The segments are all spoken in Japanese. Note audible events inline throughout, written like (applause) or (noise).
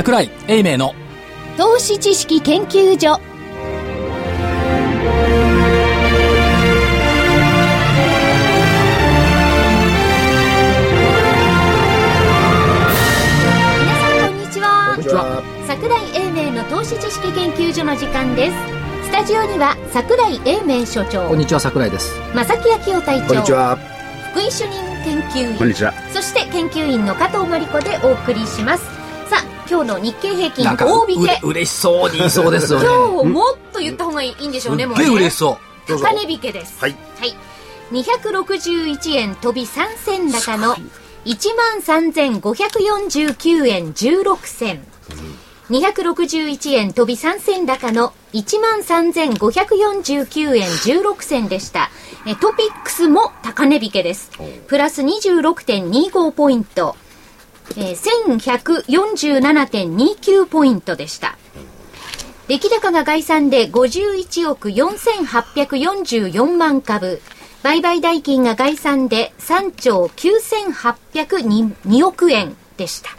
桜井英明の投資知識研究所。皆さんこんにちは。こんにちは。桜井英明の投資知識研究所の時間です。スタジオには桜井英明所長。こんにちは桜井です。正木昭夫隊長。こんにちは。福井主任研究員。こんにちは。そして研究員の加藤真理子でお送りします今日の日経平均大引け。う嬉しそうに言いそうですよね。今日もっと言った方がいいんでしょうねもうね。すっげえ嬉しそう。高値引けです。はい。はい261円飛び3銭高の13,549円16銭。261円飛び3銭高の13,549円16銭でした。えトピックスも高値引けです。プラス26.25ポイント。えー1147.29ポイントでした。出来高が概算で51億4844万株。売買代金が概算で3兆9802億円でした。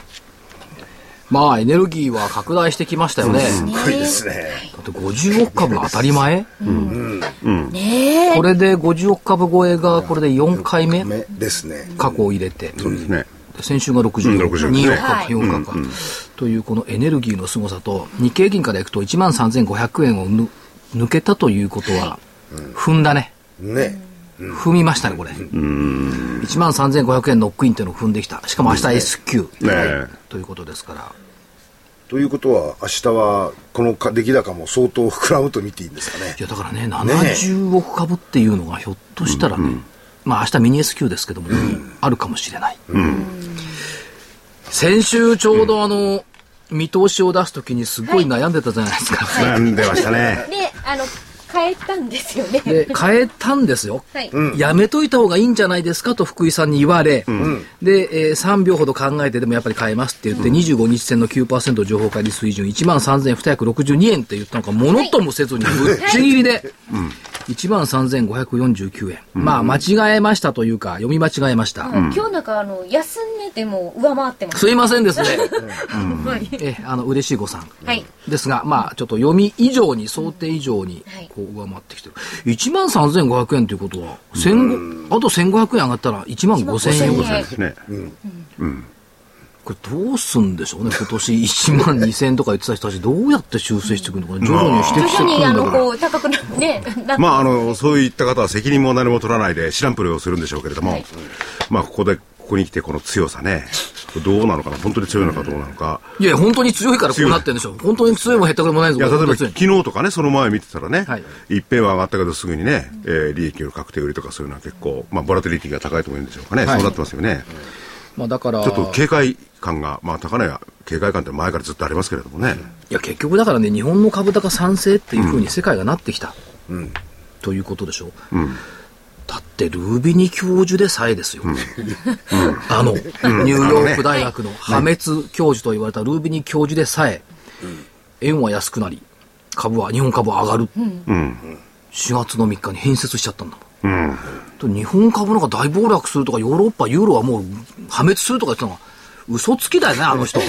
まあエネルギーは拡大してきましたよねすごいですね。だって50億株が当たり前？ねえこ。れで50億株超えがこれで4回目？目ですね。過去を入れてそうですね。で先週が60うん億、60 2億はい。か4億か、というこのエネルギーの凄さと日経銀からいくと1万3500円をぬ抜けたということは踏んだね。ね。踏みましたねこれ。1万3500円ノックインっていうのを踏んできた。しかも明日 S q ね。え。ということですから。ということは、明日は、この出来高も相当膨らむと見ていいんですかね。い。やだからね70億株っていうのがひょっとしたらね、まあ明日ミニ S q ですけども、あるかもしれない、先週ちょうどあの、見通しを出すときにすごい悩んでたじゃないですか、悩んでましたね。で、あの、変えたんですよね。で変えたんですよ、はい。やめといた方がいいんじゃないですかと福井さんに言われ、で、えー3秒ほど考えてでもやっぱり変えますって言って、25日線の9%情報開利水準1万3262円って言ったのか、ものともせずにぶっちぎりで、(laughs) 1万3549円。まあ、間違えましたというか、読み間違えました。今日なんかあの、安値でも上回ってます。すいませんですね。(laughs) はい。えーあの、嬉しい誤算。はい。ですが、まあ、ちょっと読み以上に、想定以上にはい、こう、上回ってきてる。1万3500円ということは、1500あと1500円上がったら1万5000円1万5000円ですね。これどうすんでしょうね、今年1万2000円とか言ってた人たち、どうやって修正していくのかね、徐々に指摘してく徐々に、あの、るんだから。こう、高くなって、まあ、あの、そういった方は責任も何も取らないで知らんぷりをするんでしょうけれども、はい。まあ、ここで、ここに来てこの強さね、どうなのかな、本当に強いのかどうなのか。いや、本当に強いからこうなってるんでしょ。本当に強いも減ったくれもないぞ、いや、例えば昨日とかね、その前見てたらね、はい。い、っぺんは上がったけどすぐにね、えー利益の確定売りとかそういうのは結構、まあ、ボラティリティが高いとも言うんでしょうかね、はい。そうなってますよね。まあだから、ちょっと警戒感が、まあ、高値は警戒感って前からずっとありますけれどもね。いや、結局だからね、日本の株高賛成っていうふうに世界がなってきた。ということでしょ。だって、ルービニ教授でさえですよ。(laughs) あの、ニューヨーク大学の破滅教授と言われたルービニ教授でさえ、円は安くなり、株は、日本株は上がる。4月の3日に変節しちゃったんだもん。と日本株なんか大暴落するとか、ヨーロッパ、ユーロはもう破滅するとか言ってたのは、嘘つきだよね、あの人。い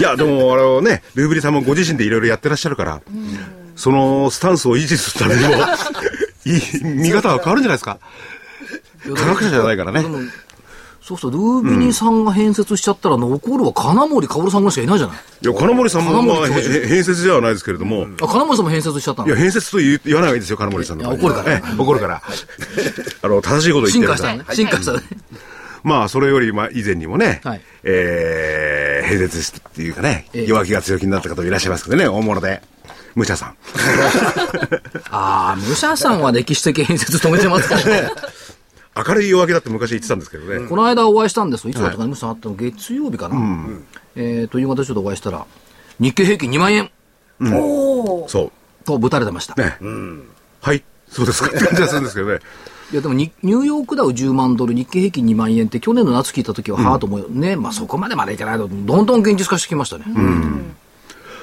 や、でも、あのね、ルーブリさんもご自身でいろいろやってらっしゃるから、そのスタンスを維持するためにも、いい見方は変わるんじゃないですか。科学者じゃないからねそうすると、ルービニさんが編設しちゃったら、残るは金森薫さんぐらいしかいないじゃない。いや、金森さんも、まあ、変説ではないですけれども、あ、金森さんも編設しちゃったの？いや、変説と言う言わない方がいいですよ、金森さんの怒るからええ怒るから。(laughs) (laughs) あの、正しいこと言ってるから進化したね。進化したね。まあ、それより、まあ、以前にもね、はいえー、変説してっていうかね、ええ弱気が強気になった方いらっしゃいますけどね、大物で。武者さん。(laughs) ああ、武者さんは歴史的編設止めてますからね。明るい弱気だって昔言ってたんですけどね。この間お会いしたんですよ。いつだったかな、武者さんあったの月曜日かな。えーと、夕方ちょっとお会いしたら、日経平均2万円おーそとぶたれてました。う。ね。はい。そうですかって感じがするんですけどね。いやでもニニューヨークダウ10万ドル、日経平均2万円って去年の夏聞いた時は、はあと思うよね。まあそこまでまでいけないと、どんどん現実化してきましたね。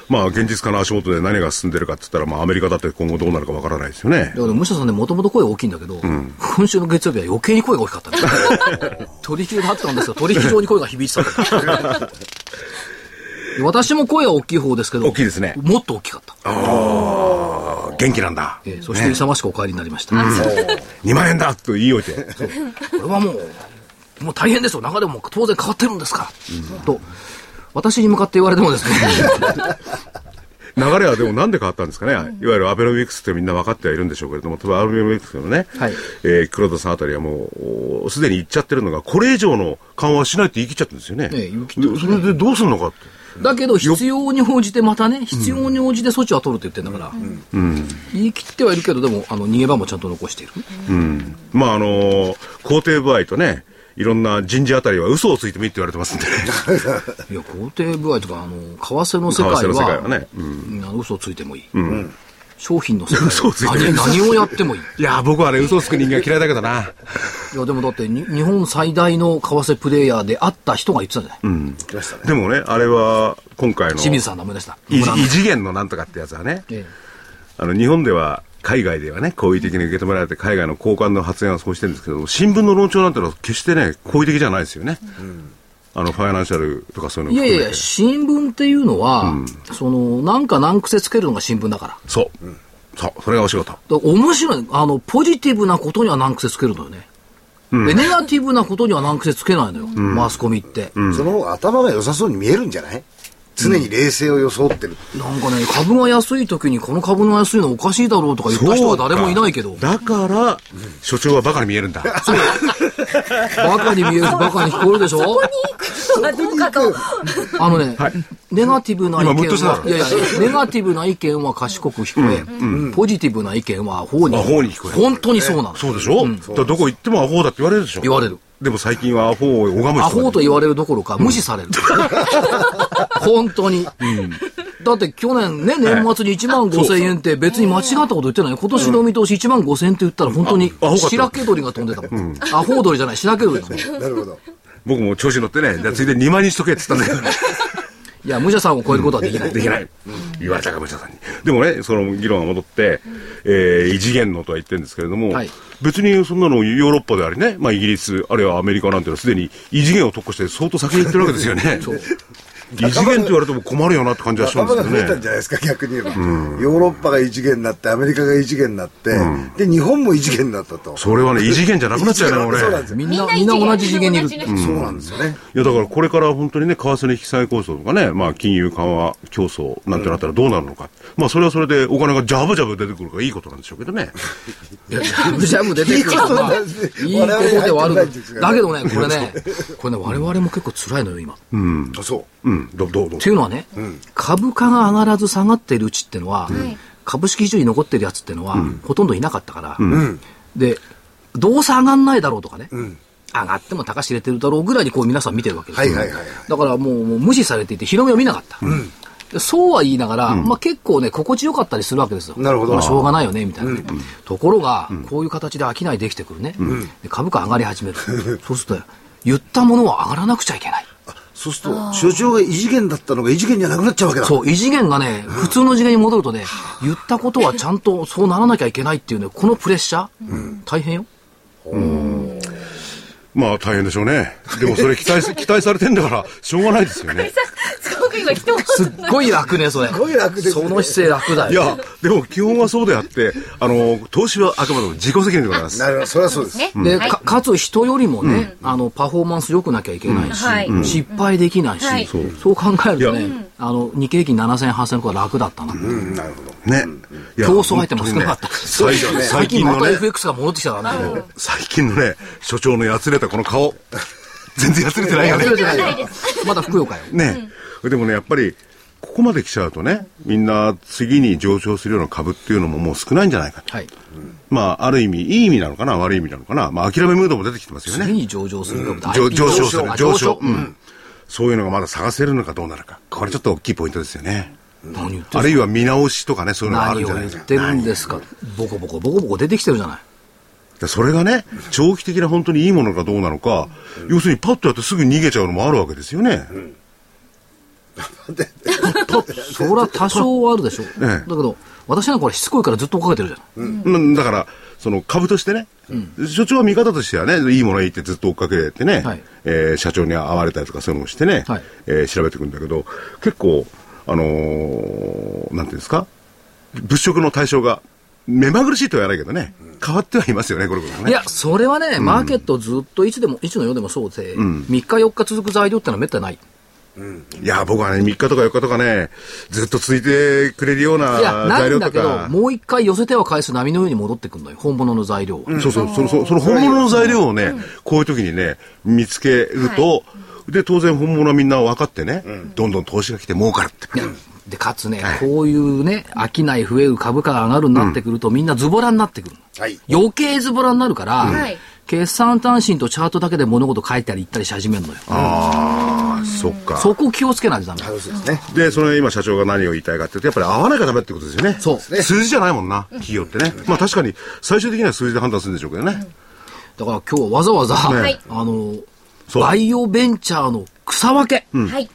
まあ、現実化の足元で何が進んでるかって言ったら、まあ、アメリカだって今後どうなるかわからないですよねだ。から武者さんね、もともと声大きいんだけど、今週の月曜日は余計に声が大きかったね。(laughs) 取引であったんですが、取引上に声が響いてた (laughs) 私も声は大きい方ですけど、大きいですねもっと大きかった。あ元気なんだ。えーそして勇ましくお帰りになりました。2万円だと言い置いて。これはもう、もう大変ですよ。中でも当然変わってるんですから。と、私に向かって言われてもですね、(laughs) 流れはでもなんで変わったんですかね、いわゆるアベノミクスってみんな分かってはいるんでしょうけれども、例えばアベノミクスのね、はい。えー黒田さんあたりはもう、おすでに言っちゃってるのが、これ以上の緩和はしないって言い切っちゃってるんですよね。ええ言い切ってでそれでどうするのかって。だけど必要に応じてまたね、必要に応じて措置は取るって言ってんだから、言い切ってはいるけど、でも、あの、逃げ場もちゃんと残している。まああのー肯定部合とね、いろんな人事あたりは嘘をついてもいいって言われてますんで。(laughs) いや、肯定部合とか、あの、為替の世界は、為替の世界はねううんあの嘘ついてもいい。商品の世界嘘をついてもいい何何をやってもいい。(laughs) いや、僕はね、嘘をつく人間嫌いだけどな。いや、でもだってに、日本最大の為替プレイヤーであった人が言ってたじゃない。来ましたね。でもね、あれは、今回の、清水さんの思い出した。異次元のなんとかってやつはね、えあの、日本では、海外ではね、好意的に受け止められて、海外の高官の発言はそうしてるんですけど、新聞の論調なんてのは決してね、好意的じゃないですよね。あの、ファイナンシャルとかそういうのえいやいや。新聞っていうのは、その、なんか難癖つけるのが新聞だから。そう。そう、それがお仕事。面白い。あの、ポジティブなことには難癖つけるのよね。で、ネガティブなことには難癖つけないのよ。マスコミって。その方が頭が良さそうに見えるんじゃない？常に冷静を装ってる。なんかね、株が安い時にこの株が安いのおかしいだろうとか言った人は誰もいないけど、だから、所長はバカに見えるんだ。バカ (laughs) に見えるしバカに聞こえるでしょ？はどうかと。あのね、ネガティブな意見は、いやいや、ネガティブな意見は賢く聞こえ、ポジティブな意見はアホにアホに聞こ本当にそうなの。そうでしょ、だからどこ行ってもアホだって言われるでしょ？言われる。でも最近はアホを拝むアホと言われるどころか無視される。(laughs) 本当に。だって去年ね、年末に1万5千円って別に間違ったこと言ってないよ。今年の見通し1万5千円って言ったら本当に白毛鳥が飛んでたもん。アホ鳥じゃない、白毛鳥だもん。なるほど。僕も調子乗ってね、じゃあついでに2万にしとけって言ったんだけど。いや、武者さんを超えることはできない。できない。言われたか、武者さんに。でもね、その議論が戻って、えー異次元のとは言ってるんですけれども、はい別にそんなのヨーロッパでありね、まあイギリス、あるいはアメリカなんていうのはすでに異次元を特化して相当先に行ってるわけですよね。異次元って言われても困るよなって感じはしたん仲間が増え。たんじゃないですか、逆に言えば。ヨーロッパが異次元になって、アメリカが異次元になって、で、日本も異次元になったと。それはね、異次元じゃなくなっちゃうね、俺。そうなんですよ。みんな、みんな同じ次元にいる。そうなんですよね。いや、だからこれから本当にね、為替の引き下げ構想とかね、まあ、金融緩和競争なんてなったらどうなるのか。まあ、それはそれでお金がジャブジャブ出てくるからいいことなんでしょうけどね。いやジャブジャブ出てくるのは、いいことではある。だけどね、これね、これね、我々も結構辛いのよ、今。っあそう。うん、どどうどう？ていうのはね、株価が上がらず下がっているうちっていうのは、株式市場に残ってるやつっていうのは、ほとんどいなかったから、で、どうせ上がんないだろうとかね、上がっても高し入れてるだろうぐらいにこう皆さん見てるわけですよ。はいはいはいはいだからもうもう無視されていて、広めを見なかった。でそうは言いながら、まあ結構ね、心地よかったりするわけですよ。なるほどまあしょうがないよね、みたいなね。ところが、こういう形で商いできてくるね。で株価上がり始める。そうすると、言ったものは上がらなくちゃいけない。そうすると、所長が異次元だったのが異次元じゃなくなっちゃうわけだ。そう、異次元がね、普通の次元に戻るとね、言ったことはちゃんとそうならなきゃいけないっていうね、このプレッシャー、大変よ。まあ、大変でしょうね。でもそれ期待し、(laughs) 期待されてんだから、しょうがないですよね。すごく今人もすっごい楽ね、それ。すごい楽ですねその姿勢楽だよ。いや、でも基本はそうであって、あの、投資はあくまでも自己責任でございます。なるほど、それはそうです。ね。で、はいかかつ人よりもね、あの、パフォーマンス良くなきゃいけないし、うんはい失敗できないし、はいそうそう考えるとね、あの、日経平均7000、8000の方が楽だったな。うん、なるほど。ね。競争相手も少なかった。最そうですよね最最近のね、FX が戻ってきたからね。最近のね、所長のやつれたこの顔。全然やつれてないよね忘。れてないよ。まだふくよかよ。ね。でもね、やっぱり、ここまで来ちゃうとね、みんな次に上昇するような株っていうのももう少ないんじゃないかと。はい。まあ、ある意味、いい意味なのかな、悪い意味なのかな。まあ、諦めムードも出てきてますよね。次に上場する株上上昇する、上昇。ううんん。そういうのがまだ探せるのかどうなるか。これちょっと大きいポイントですよね。何言ってるあるいは見直しとかね、そういうのがあるん何をじゃないですか。言ってるんですか。ボコボコボコボコ出てきてるじゃない。でそれがね、長期的な本当にいいものかどうなのか、要するにパッとやってすぐ逃げちゃうのもあるわけですよね。そりゃ多少はあるでしょ。ええだけど、私なんかこれしつこいからずっと追っかけてるじゃん。うんだから、その株としてね、所長は見方としてはね、いいものいいってずっと追っかけてね、はいえー社長に会われたりとかそういうのをしてね、はいえー調べていくんだけど、結構、あのーなんていうんですか、物色の対象が目まぐるしいとは言わないけどね、変わってはいますよね、これこそね。いや、それはね、マーケットずっといつでも、いつの世でもそうで、3日4日続く材料ってのはめったにない。いや、僕はね、3日とか4日とかね、ずっと続いてくれるようないや、な材料といんだけど、か。もう一回寄せては返す波のように戻ってくるのよ。本物の材料は。そうそう、その、そのその本物の材料をね、こういう時にね、見つけると、で、当然本物はみんな分かってね、どんどん投資が来て儲かるって。で、かつね、こういうね、商い増える株価が上がるになってくると、みんなズボラになってくる。はい。余計ズボラになるから、はい決算単身とチャートだけで物事書いたり言ったりし始めるのよ。ああ、そっか。そこ気をつけないとダメ。そうですね。で、それ今社長が何を言いたいかっていうと、やっぱり合わないからダメってことですよね。そう数字じゃないもんな、企業ってね。まあ確かに、最終的には数字で判断するんでしょうけどね。だから今日わざわざ、はいあの、バイオベンチャーの草分けはい。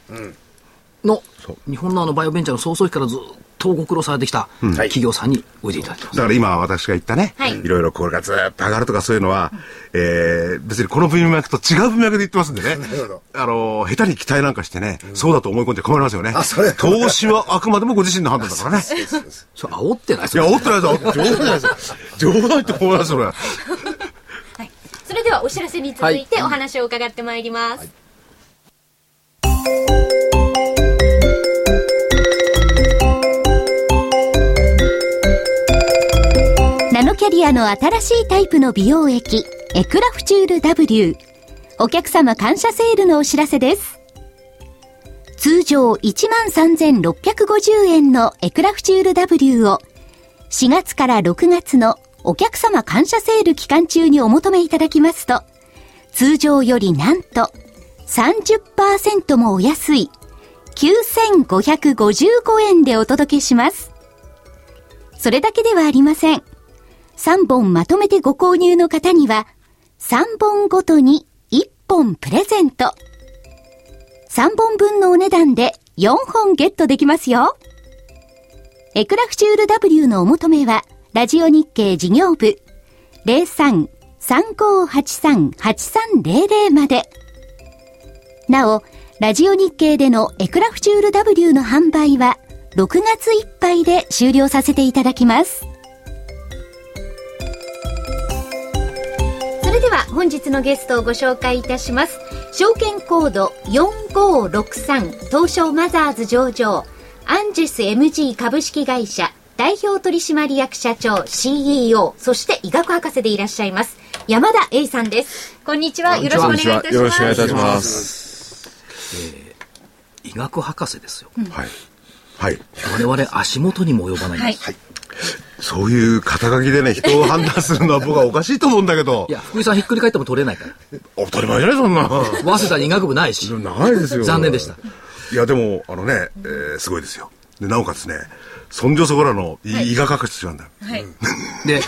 の、そう日本のあのバイオベンチャーの創創期からずっとご苦労されてきた企業さんにおいでいただきます。だから今私が言ったね、はいいろいろこれがずっと上がるとかそういうのは、えー、別にこの文脈と違う文脈で言ってますんでね。るほどあの、下手に期待なんかしてね、そうだと思い込んで困りますよね。あそれ投資はあくまでもご自身の判断だからね。それ煽ってないいや、おってないですよ。冗談じゃないですよ。冗談言って思いますよ、(laughs) それ。はい。それではお知らせに続いてお話を伺ってまいります。ナノキャリアの新しいタイプの美容液、エクラフチュール W。お客様感謝セールのお知らせです。通常13,650円のエクラフチュール W を4月から6月のお客様感謝セール期間中にお求めいただきますと、通常よりなんと30%もお安い9555円でお届けします。それだけではありません。3本まとめてご購入の方には、3本ごとに1本プレゼント。3本分のお値段で4本ゲットできますよ。エクラフチュール W のお求めは、ラジオ日経事業部03-3583-8300まで。なお、ラジオ日経でのエクラフチュール W の販売は、6月いっぱいで終了させていただきます。それでは本日のゲストをご紹介いたします。証券コード4563東証マザーズ上場アンジェス MG 株式会社代表取締役社長 CEO そして医学博士でいらっしゃいます山田栄さんです。こんにちは。よろしくお願いいたします。よろしくお願いいたします。医学博士ですよ。はい。はい。我々足元にも及ばないんです。はいそういう肩書きでね、人を判断するのは僕はおかしいと思うんだけどい。や、福井さんひっくり返っても取れないから。当たり前じゃない、そんな。(laughs) 早稲田に医学部ないし。ないですよ。残念でした。いや、でも、あのね、えーすごいですよ。で、なおかつね、そんじょそこらのい医学博士なんだよ。はい。で、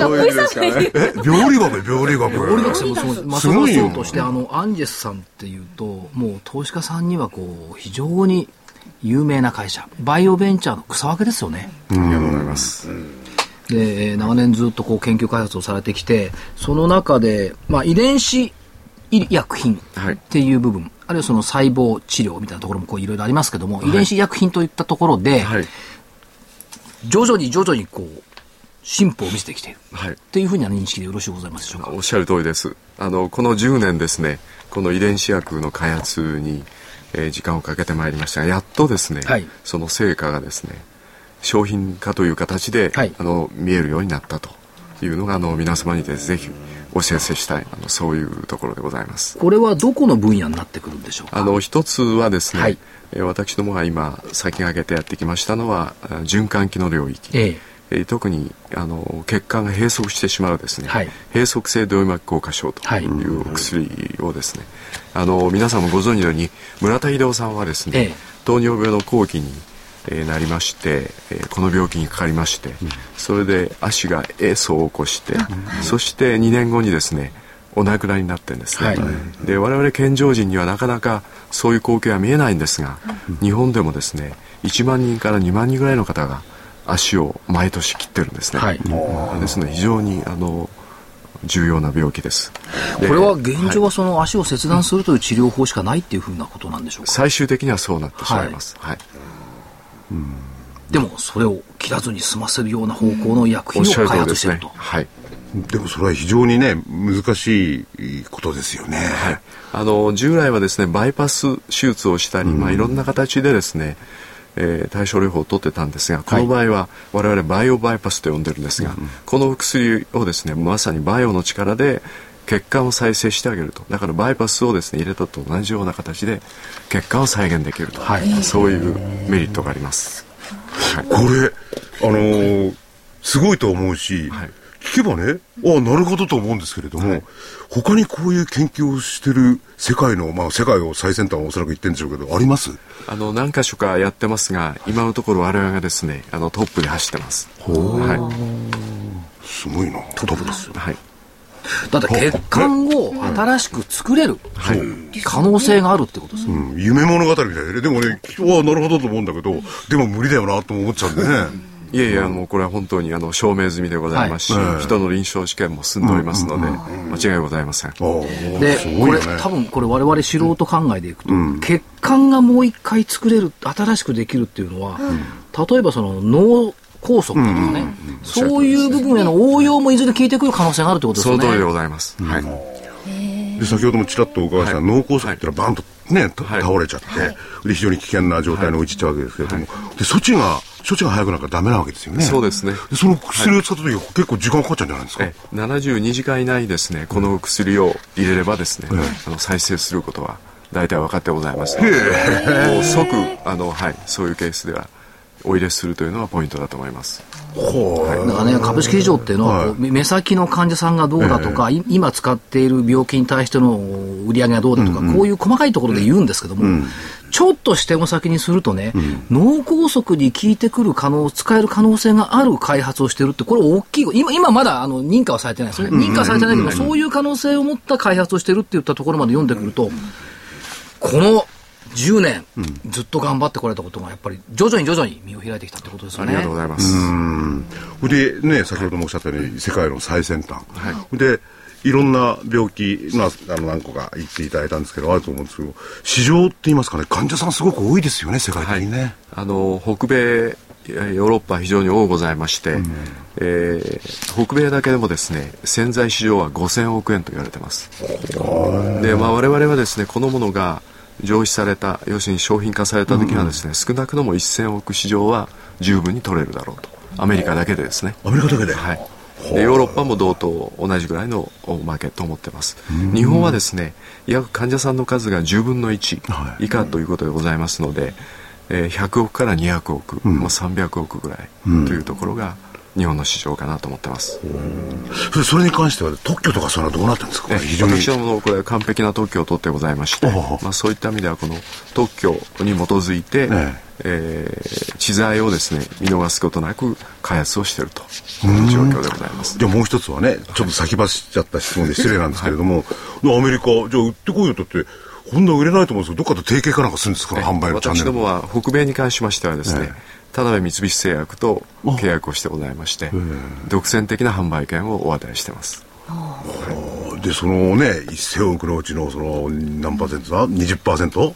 どういう意味ですかね。え、病理学病理学。病理学生もそう、まあ、すごいよそうとして、あの、アンジェスさんっていうと、もう投資家さんにはこう、非常に有名な会社、バイオベンチャーの草分けですよね。ありがとうございます。で、えー長年ずっとこう研究開発をされてきて、その中で、まあ、遺伝子医薬品はいっていう部分、あるいはその細胞治療みたいなところもこういろいろありますけども、遺伝子医薬品といったところで、はい。徐々に徐々にこう、進歩を見せてきている。はい。っていうふうな認識でよろしいございますでしょうか？おっしゃる通りです。あの、この10年ですね、この遺伝子薬の開発に、えー時間をかけてまいりましたが、やっとですね、はいその成果がですね、商品化という形で、はいあの、見えるようになったというのが、あの、皆様にですぜひお知らせしたい、あの、そういうところでございます。これはどこの分野になってくるんでしょうか？あの、一つはですね、はい。えー私どもが今、先駆けてやってきましたのは、あ循環器の領域。ええ。えー特にあの血管が閉塞してしまうですね、はい。閉塞性動脈硬化症とはい。いうお薬をですね、あの皆さんもご存知のように村田秀夫さんはですね、ええ。糖尿病の後期に、えーなりまして、えーこの病気にかかりまして、それで足が壊死を起こして、そして2年後にですねお亡くなりになってんですね、はい。で我々健常人にはなかなかそういう光景は見えないんですが、日本でもですね1万人から2万人ぐらいの方が足を毎年切ってるんですね、はい。ですので非常にあの重要な病気です。これは現状はその足を切断するという治療法しかないっていうふうなことなんでしょうか、最終的にはそうなってしまいます、はいでもそれを切らずに済ませるような方向の薬品を開発してると、はい。でもそれは非常にね難しいことですよね、はい、あの従来はですねバイパス手術をしたり、まあ、いろんな形でですね、えー対症療法を取ってたんですがこの場合は我々バイオバイパスと呼んでるんですが、この薬をですねまさにバイオの力で血管を再生してあげると。だからバイパスをですね入れたと同じような形で血管を再現できると、そういうメリットがあります、はい。これあのーすごいと思うし、はい。聞けばねあなるほどと思うんですけれども、他にこういう研究をしてる世界のまあ世界を最先端はおそらく言ってるんでしょうけどあります？あの何箇所かやってますが今のところ我々がですねあのトップで走ってます。はい。すごいな。トップですよ。はいだって血管を新しく作れる可能性があるってことですね、うん。夢物語みたいで。ねでもねああなるほどと思うんだけどでも無理だよなと思っちゃうんでね。いえいえ、あの、これは本当にあの証明済みでございますし、はい人の臨床試験も進んでおりますので、間違いございません。ですこれ多分これ我々素人考えでいくと、血管がもう一回作れる新しくできるっていうのは、例えばその脳梗塞とかね、そういう部分への応用もいずれ効いてくる可能性があるってことですよね。その通りでございます。はい。で先ほどもちらっとお伺いした、はい。脳梗塞ってのはバンとね、たはい。倒れちゃって、で非常に危険な状態に陥っちゃうわけですけれども、で処置が処置が早くなんかダメなわけですよね。そうですね。でその薬を使った時は結構時間かかっちゃうんじゃないですか、え72時間以内にですね、この薬を入れればですね、あの再生することは大体分かってございます。もう即、あの、はい、そういうケースではお入れするというのがポイントだと思います。だからね、株式市場っていうのは、こう目先の患者さんがどうだとか、い今使っている病気に対しての売り上げがどうだとか、こういう細かいところで言うんですけども、ちょっと視点を先にするとね、脳梗塞に効いてくる可能、使える可能性がある開発をしてるって、これ大きい、今、今まだあの認可はされてないですね。認可はされてないけど、そういう可能性を持った開発をしてるって言ったところまで読んでくると、この10年、ずっと頑張ってこられたことが、やっぱり徐々に徐々に身を開いてきたってことですよね。ありがとうございます。でね先ほどもおっしゃったように世界の最先端、でいろんな病気、まあ、あの何個か言っていただいたんですけどあると思うんですけど市場って言いますかね患者さんすごく多いですよね世界的にね、あの北米ヨーロッパ非常に多ございまして、えー北米だけでもですね潜在市場は5000億円と言われてます。で、まあ、我々はですねこのものが上市された要するに商品化された時にはですね、少なくとも1000億市場は十分に取れるだろうと。アメリカだけでですね。アメリカだけで、はい、でヨーロッパも同等同じぐらいのマーケットを持ってます。日本はですね約患者さんの数が10分の1以下ということでございますので、えー100億から200億、まあ、300億ぐらいというところが日本の市場かなと思ってます、それに関しては特許とかそういうのはどうなってるんですか？え非常に。私どものこれは完璧な特許を取ってございまして、まあ、そういった意味ではこの特許に基づいて、え。えー知財をですね見逃すことなく開発をしているという状況でございます。じゃあもう一つはねちょっと先走っちゃった質問で失礼なんですけれども、アメリカじゃあ売ってこいよとってこんな売れないと思うんですけどどっかで提携かなんかするんですか？販売のチャンネル。私どもは北米に関しましてはですね、え田辺三菱製薬と契約をしてございまして、独占的な販売権をお与えしてます。でそのね1000億のうちのその何パーセントだ？20%を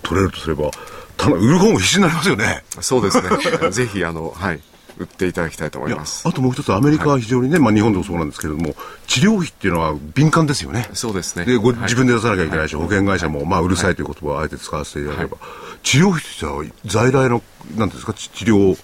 取れるとすればただ売る方も必死になりますよね。そうですね。(laughs) ぜひ、あの、はい、売っていただきたいと思います。あともう一つアメリカは非常にね、まあ日本でもそうなんですけれども治療費っていうのは敏感ですよね。そうですね。でごはい。自分で出さなきゃいけないし、保険会社も、まあ、うるさいという言葉をあえて使わせていただければ、治療費としては在来のなんていうんですか治治療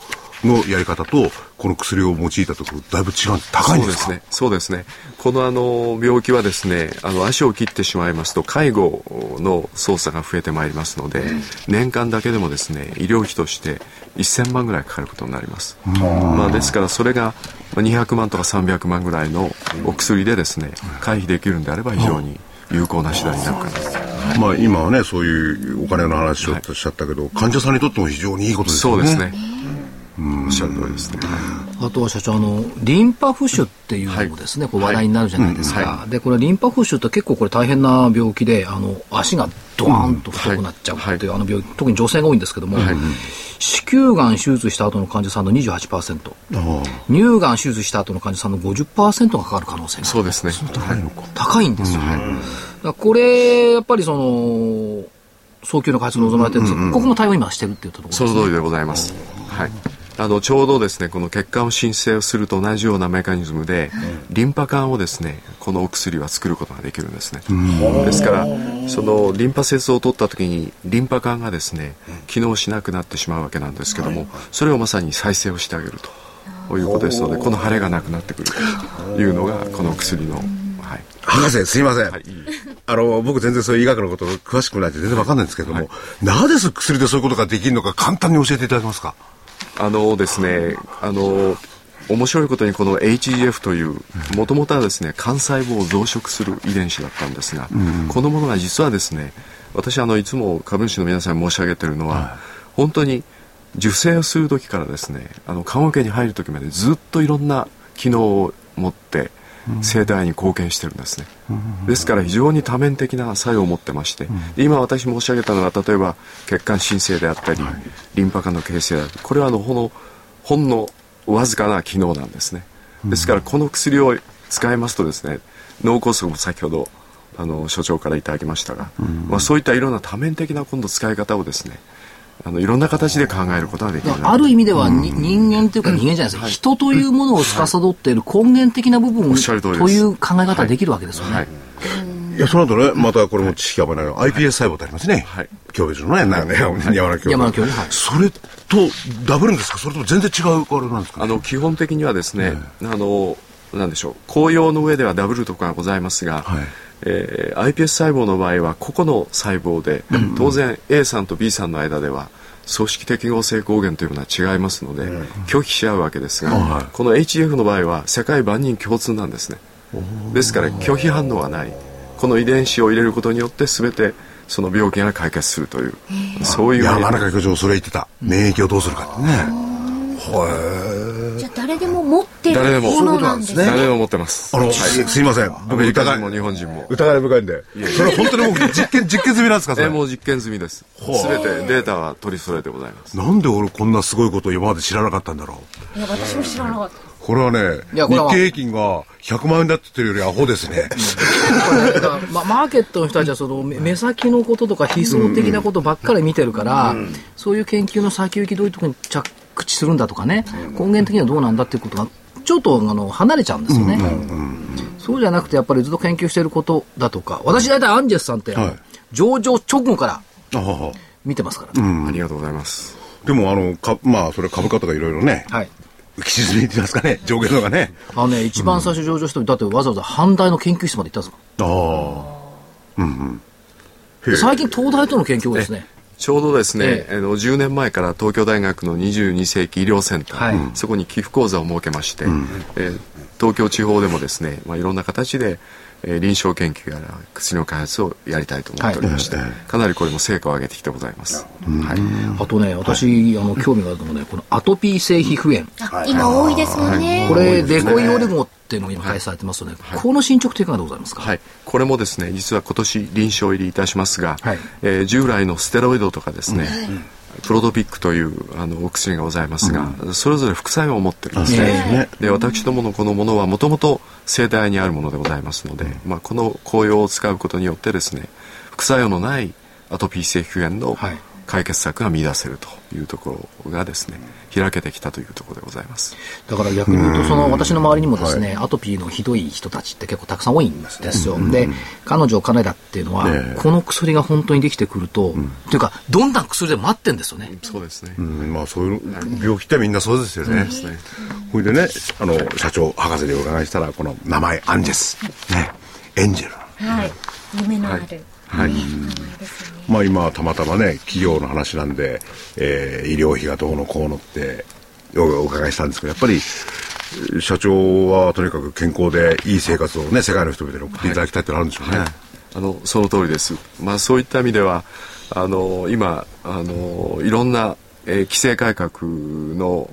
のやり方とこの薬を用いたところだいぶ違う高いんでか？そうですすね。そうですね。このあの病気はですね、あの足を切ってしまいますと介護の操作が増えてまいりますので、年間だけでもですね、医療費として1000万ぐらいかかることになります。まあですからそれがまあ200万とか300万ぐらいのお薬でですね、回避できるんであれば非常に有効な手段になるかなと。まあ今はねそういうお金の話をおっしゃったけど、患者さんにとっても非常にいいことですよねそうですね。おっしゃる通りですね。あとは社長、あの、リンパ浮腫っていうのもですね、はい、こう話題になるじゃないですか。はい、で、これリンパ浮腫って結構これ大変な病気で、あの、足がドーンと太くなっちゃうっていう、あの病気、特に女性が多いんですけども、子宮がん手術した後の患者さんの28%、乳がん手術した後の患者さんの50%がかかる可能性がそうですね。高いのか。高いんですよ。これ、やっぱりその、早急の開発望まれてるんですが、ここも対応今してるっていうところです、ね、その通りでございます。はい。あのちょうどですねこの血管を申請すると同じようなメカニズムで、リンパ管をですねこのお薬は作ることができるんですね。ですからそのリンパ節を取った時にリンパ管がですね機能しなくなってしまうわけなんですけどもそれをまさに再生をしてあげるということですのでこの腫れがなくなってくるというのがこの薬のはい、博士、すいません。はい、あの、僕全然そういう医学のこと詳しくないんで全然わかんないんですけれども、はい、なぜ薬でそういうことができるのか簡単に教えていただけますか？あのですね、あの、面白いことにこの HGF というもともとはですね幹細胞を増殖する遺伝子だったんですが、うん、このものが実はですね私あのいつも株主の皆さんに申し上げているのは、はい、本当に受精をする時からですねあの棺桶に入る時までずっといろんな機能を持って生態に貢献してるんですね、ですから非常に多面的な作用を持ってまして、今私申し上げたのは例えば血管新生であったり、リンパ管の形成であったりこれはあのほのほんのわずかな機能なんですね。ですからこの薬を使いますとですね脳梗塞も先ほどあの所長からいただきましたが、まあ、そういったいろんな多面的な今度使い方をですねあのいろんな形で考えることができるある意味では、うん、人間というか人間じゃないですか、はい、人というものを司っている根源的な部分、という考え方できるわけですよね。はい。いや、その後ね、またこれも知識がないの、iPS 細胞ってありますね。はい。教授のね、なんね、山田教山田教授。それとダブルんですか？それとも全然違うあれなんですか、あの、基本的にはですね、あの、なんでしょう、紅葉の上ではダブルとかございますが、はいえー、iPS 細胞の場合は個々の細胞で、当然 A さんと B さんの間では組織適合性抗原というものは違いますので、拒否し合うわけですが、この HF の場合は世界万人共通なんですね。ですから拒否反応はない。この遺伝子を入れることによって全てその病気が解決するというそういう山中教授それ言ってた。免疫をどうするかってねじゃあ誰でも持ってるも。のなんですね。誰でも持ってます。あの、はい、すいません。僕疑いも日本人も。疑い深いんで。それは本当にもう実験実験済みなんですかそれ？もう実験済みです。全てデータは取り揃えてございます。なんで俺こんなすごいことを今まで知らなかったんだろう？いや私も知らなかった。これはね、日経平均が100万円だって言ってるよりアホですね。ま、マーケットの人たちはその目先のこととか悲壮的なことばっかり見てるから、そういう研究の先行きどういうところに着地するんだとかね、根源的にはどうなんだっていうことが、ちょっとあの離れちゃうんですよね。そうじゃなくて、やっぱりずっと研究していることだとか、私大体アンジェスさんって、はい、上場直後から見てますから、ね、ありがとうございます。でも、あの、かまあ、それ株価とかいろいろね、はい、浮き沈みって言いますかね、上下のがね。あのね、一番最初上場して、だってわざわざ阪大の研究室まで行ったんですかああ。うんうん。最近東大との研究ですね。ちょうどですね、ええ、10年前から東京大学の22世紀医療センター、はい、そこに寄付講座を設けまして、うん、えー、東京地方でもですね、まあ、いろんな形で、えー、臨床研究やら薬の開発をやりたいと思っておりまして、はい、かなりこれも成果を上げてきてございます。はい、あとね、私、あの興味があるのはね、このアトピー性皮膚炎。今多いですもんね。これ、デコイオレゴっていうのが今開発されてますので、この進捗というかがございますか、はい、これもですね実は今年臨床入りいたしますが、はい、えー、従来のステロイドとかですね、うんプロドピックというあのお薬がございますが、うん、それぞれ副作用を持ってるんですね。で私どものこのものはもともと生体にあるものでございますので、まあ、この紅葉を使うことによってですね副作用のないアトピー性皮膚炎の解決策が見出せるというところがですね開けてきたというところでございます。だから逆に言うとその私の周りにもですね、はい、アトピーのひどい人たちって結構たくさん多いんですよ、うん、で彼女金田っていうのは、ね、この薬が本当にできてくると、うん、というかどんな薬でも待ってんですよね。そうですね、うん、まあそういう病気ってみんなそうですよね、ほいでねあの社長博士でお伺いしたらこの名前アンジェス。ね。エンジェル。はい。夢のある、はいはい、まあ今たまたまね企業の話なんで、えー、医療費がどうのこうのってお伺いしたんですけどやっぱり社長はとにかく健康でいい生活をね世界の人々に送っていただきたいってのあるんでしょうね、はい、あのその通りです。まあそういった意味ではあの今あのいろんなえー、規制改革の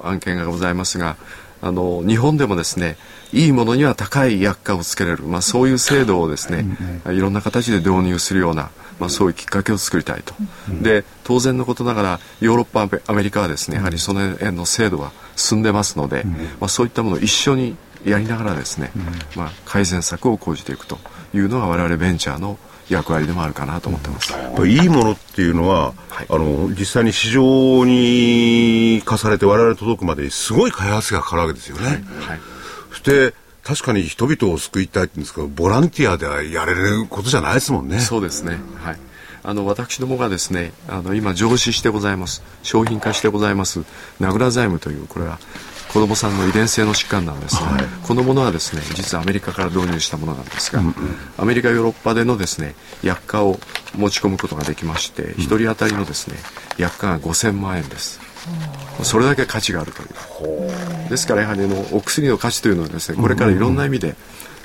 案件がございますがあの日本でもですねいいものには高い薬価をつけれる、まあ、そういう制度をですね、いろんな形で導入するような、まあ、そういうきっかけを作りたいと、で当然のことながらヨーロッパアメリカはですねやはりその辺の制度は進んでますので、まあ、そういったものを一緒にやりながらですね、まあ、改善策を講じていくというのが我々ベンチャーの役割でもあるかなと思ってます。いいものっていうのは、はい、あの実際に市場に課されて我々届くまでにすごい開発がかかるわけですよね。はい、はい、確かに人々を救いたいって言うんですけどボランティアではやれることじゃないですもんね。そうですね。はい。あの私どもがですねあの今上市してございます商品化してございます名倉財務というこれは子供さんの遺伝性の疾患なんですが、はい、このものはですね実はアメリカから導入したものなんですが、うんうん、アメリカヨーロッパでのですね薬価を持ち込むことができまして、うん、1人当たりのですね薬価が5000万円です。それだけ価値があるという。ですからやはりのお薬の価値というのはですねこれからいろんな意味で、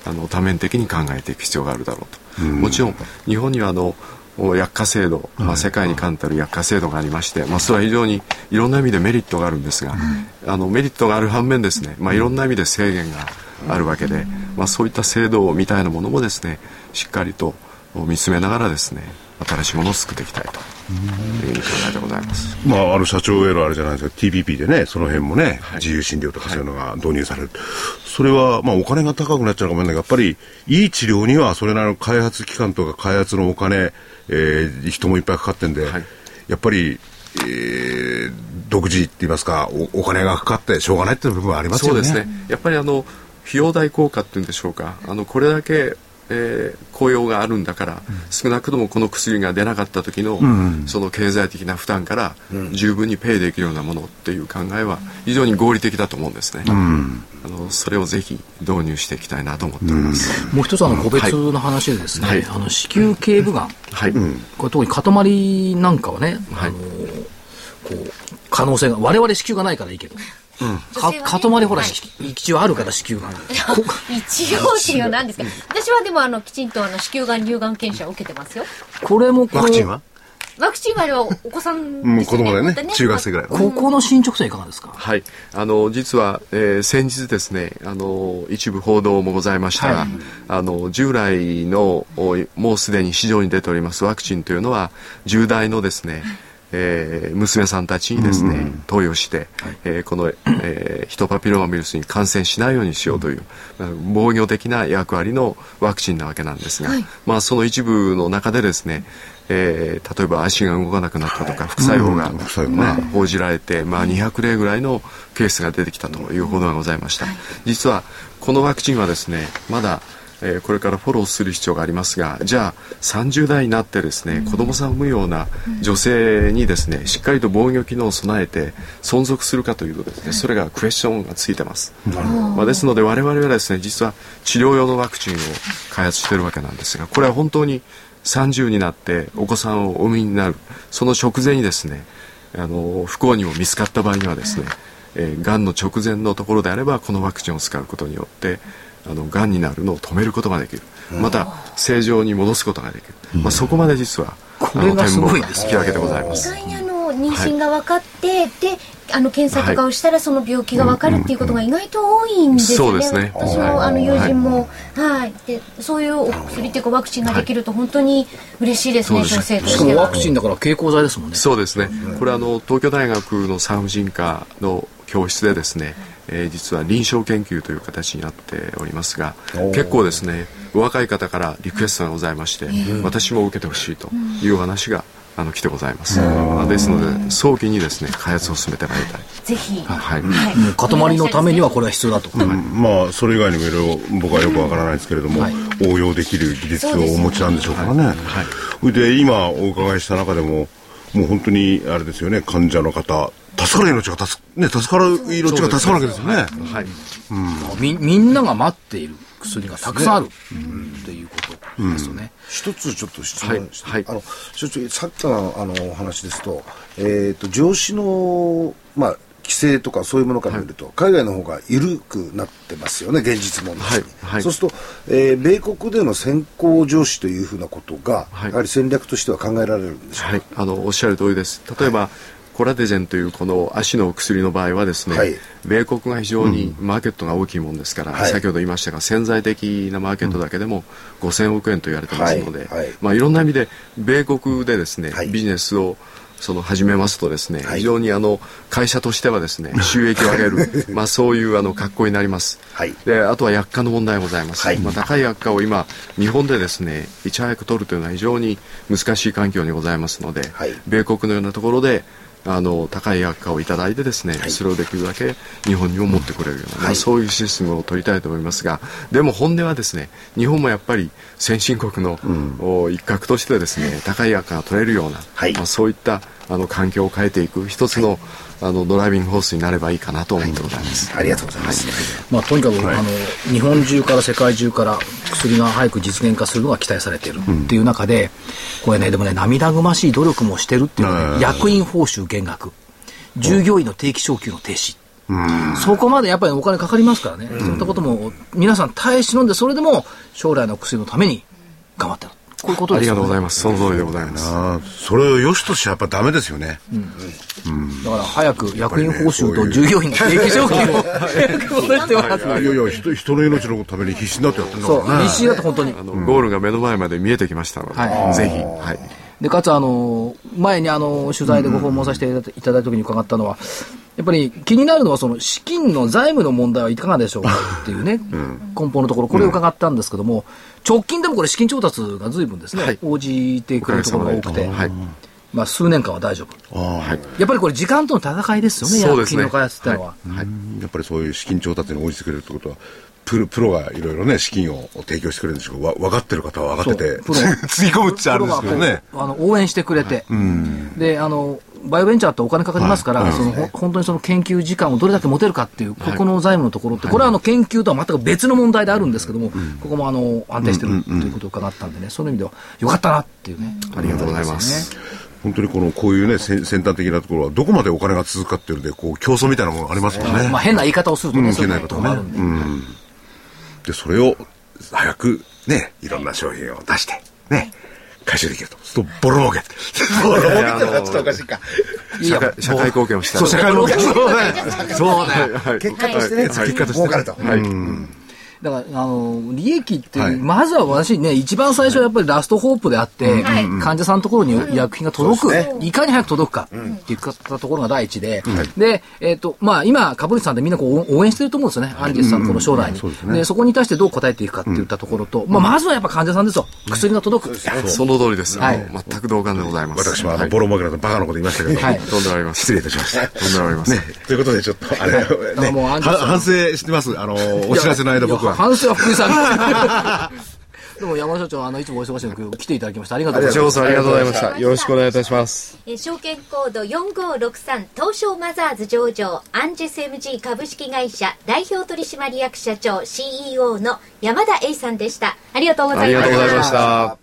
あの多面的に考えていく必要があるだろうと、もちろん日本にはあの薬価制度、まあ、世界に冠たる薬価制度がありまして、まあ、それは非常にいろんな意味でメリットがあるんですが、あのメリットがある反面ですね、まあ、いろんな意味で制限があるわけで、まあ、そういった制度みたいなものもですねしっかりと見つめながらですね新しいものを作っていきたいとでございます。まあ、あの社長へのあれじゃないですか、TPP でね、その辺もね、はい、自由診療とかそういうのが導入される。はい、それは、まあ、お金が高くなっちゃうかもしれないけど、やっぱり、いい治療には、それなりの開発期間とか開発のお金、えー、人もいっぱいかかってんで、はい、やっぱり、えー、独自って言いますかお、お金がかかってしょうがないっていう部分はありますよね。そうですね。やっぱりあの、費用代効果っていうんでしょうか。あの、これだけえー、雇用があるんだから、うん、少なくともこの薬が出なかった時の、うん、その経済的な負担から十分にペイできるようなものっていう考えは非常に合理的だと思うんですね。うん、あのそれをぜひ導入していきたいなと思っております。もう一つあの個別の話でですね、はい、あの子宮頸部がん、はい、これ特に塊なんかはね、はい、あのこう可能性が我々子宮がないからいいけど。うん、か塊ほら、はい、一応あるから子宮が。ん一応っていうなんですか、私はでもあのきちんとあの子宮がん乳がん検査を受けてますよ。これもワクチンは？ワクチンはお子さん、ね、子供だよね、ね、中学生ぐらいここの進捗はいかがですか？はい。あの実は、えー、先日ですねあの一部報道もございましたが、はい、あの従来のもうすでに市場に出ておりますワクチンというのは従来のですね、えー、娘さんたちにですね、投与して、はい、えー、この、えー、ヒトパピローマウイルスに感染しないようにしようという、うん、防御的な役割のワクチンなわけなんですが、はい、まあその一部の中でですね、えー、例えば足が動かなくなったとか副作用が、まあ、報じられて、まあ、200例ぐらいのケースが出てきたという報道がございました。実はこのワクチンはですねまだえー、これからフォローする必要がありますがじゃあ30代になってですね、うん、子供さんを産むような女性にですねしっかりと防御機能を備えて存続するかというとですねそれがクエスチョンがついてます、まあ、ですので我々はですね実は治療用のワクチンを開発しているわけなんですがこれは本当に30になってお子さんをお産みになるその直前にですねあの不幸にも見つかった場合にはですね、えー、がんの直前のところであればこのワクチンを使うことによってあの癌になるのを止めることができる。また正常に戻すことができる、まあ、そこまで実はこれがすごいです引き分けでございます。意外にあの妊娠が分かって、はい、であの検査とかをしたらその病気が分かるっていうことが意外と多いんですよね。そうですね。私のあの友人も、はい、でそういうお薬っていうかワクチンができると本当に嬉しいですね、女性として。しかもワクチンだから経口剤ですもんね。そうですね。これあの東京大学の産婦人科の教室でですね、えー、実は臨床研究という形になっておりますが結構ですねお若い方からリクエストがございまして、私も受けてほしいという話があの来てございます。ですので早期にですね開発を進めてまいりたい。ぜひ。はい。はい、塊のためにはこれは必要だと。うん、まあそれ以外にもいろいろ僕はよくわからないですけれども、はい、応用できる技術をお持ちなんでしょうからね。はい。で今お伺いした中でももう本当にあれですよね患者の方助かる命が助,、ね、助かる命が助かるわけですよね。はい。うん、みみんなが待っている薬がたくさんある、っていうことですよね。一つちょっと質問して、はい、あの所長さっきのあのお話ですと,、えーと、上司の、まあ、規制とかそういうものから見ると、はい、海外の方が緩くなってますよね現実問題に、はい。はい、そうすると、えー、米国での先行上司というふうなことが、やはり戦略としては考えられるんでしょうか、あのおっしゃる通りです。例えば、コラデゼンというこの足の薬の場合はですね、はい、米国が非常にマーケットが大きいもんですから、うん、先ほど言いましたが潜在的なマーケットだけでも5000億円と言われてますので、はい。まあ、いろんな意味で米国でですね、ビジネスをその始めますとですね、はい、非常にあの会社としてはですね収益を上げる (laughs) まあそういうあの格好になります、はい、であとは薬価の問題ございます、はい、まあ、高い薬価を今日本でですねいち早く取るというのは非常に難しい環境にございますので、米国のようなところであの高い薬価をいただいてですね、はい、それをできるだけ日本にも持ってくれるような、はい、そういうシステムを取りたいと思いますがでも本音はですね日本もやっぱり先進国の、うん、一角としてですね高い薬価が取れるような、はい、まあ、そういったあの環境を変えていく一つの、あのドライビングホースになればいいかなと思ってございます、はい、ありがとうございます、まあ、とにかく、はい、あの日本中から世界中から薬が早く実現化するのが期待されているっていう中で、うん、これねでもね涙ぐましい努力もしてるっていうのは、ね、役員報酬減額。従業員の定期昇給の停止、うん、そこまでやっぱりお金かかりますからね、うん、そういったことも皆さん耐え忍んでそれでも将来の薬のために頑張ってるこういうことです、ね、ありがとうございます。その通りでございます。それを良しとしてやっぱダメですよね。うん。うん、だから早く役員報酬と従業員の定期昇給を早く戻してもらって。いやいや、人人の命のために必死になってやってるんだからね。必死になって本当に。ゴールが目の前まで見えてきましたので、はい、ぜひ。はい。で、かつあの、前にあの、取材でご訪問させていただいた時に伺ったのは、やっぱり気になるのはその資金の財務の問題はいかがでしょうかっていうね、うん、根本のところ、これを伺ったんですけども、直近でもこれ資金調達が随分ですね、はい、応じてくれるところが多くて、はい、まあ、数年間は大丈夫、はい、やっぱりこれ時間との戦いですよね、薬品の開発っていうのは、はい。やっぱりそういう資金調達に応じてくれるってことは、プロプロがいろいろね、資金を提供してくれるんでしょうわ分かってる方は分かってて、(laughs) つぎ込むっちゃあるんですけどね。あの応援してくれて、であのバイオベンチャーってお金かかりますから、はい、その本当にその研究時間をどれだけ持てるかっていう、ここの財務のところって、これはあの研究とは全く別の問題であるんですけども、ここもあの安定してるということを伺ったんでね、そういう意味では、よかったなっていうね、ありがとうございます。本当にこのこういうね先端的なところはどこまでお金が続くかっていうのでこう競争みたいなものがありますもんね。まあ変な言い方をするとね、うん、変な言い方ね。うん。でそれを早くねいろんな商品を出してね。回収できると。そうボロ儲け。ボロ儲けってのはちょっとおかしいか。社会社会貢献をしたそう、社会貢献。そうね。そうね。結果としてね、結果として。儲かると。はい。だから、あの、利益っていう、はい、まずは私ね、一番最初はやっぱりラストホープであって、はい、患者さんのところに医薬品が届く、ね、いかに早く届くかっていったところが第一で、で、えっ、ー、と、まあ今、株主さんでみんなこう応援してると思うんですよね、アンジェスさんのこの将来に、そで、そこに対してどう答えていくかっていったところと、まあまずはやっぱ患者さんですよ。薬が届く。その通りです。はい。全く同感でございます。私もあの、ボロ儲けだとバカなこと言いましたけど、はい。とんでもあります。失礼いたしました。とんでもあります。ね。ということでちょっと、あれ、ね、反省してます。あの、お知らせの間僕は。反省は福井さん (laughs) どうも山社長、あの、いつもお忙しいの来ていただきました。ありがとうございます。ありがとうございました。よろしくお願いいたします。え証券コード4563東証マザーズ上場アンジェス MG 株式会社代表取締役社長 CEO の山田栄さんでした。ありがとうございました。ありがとうございました。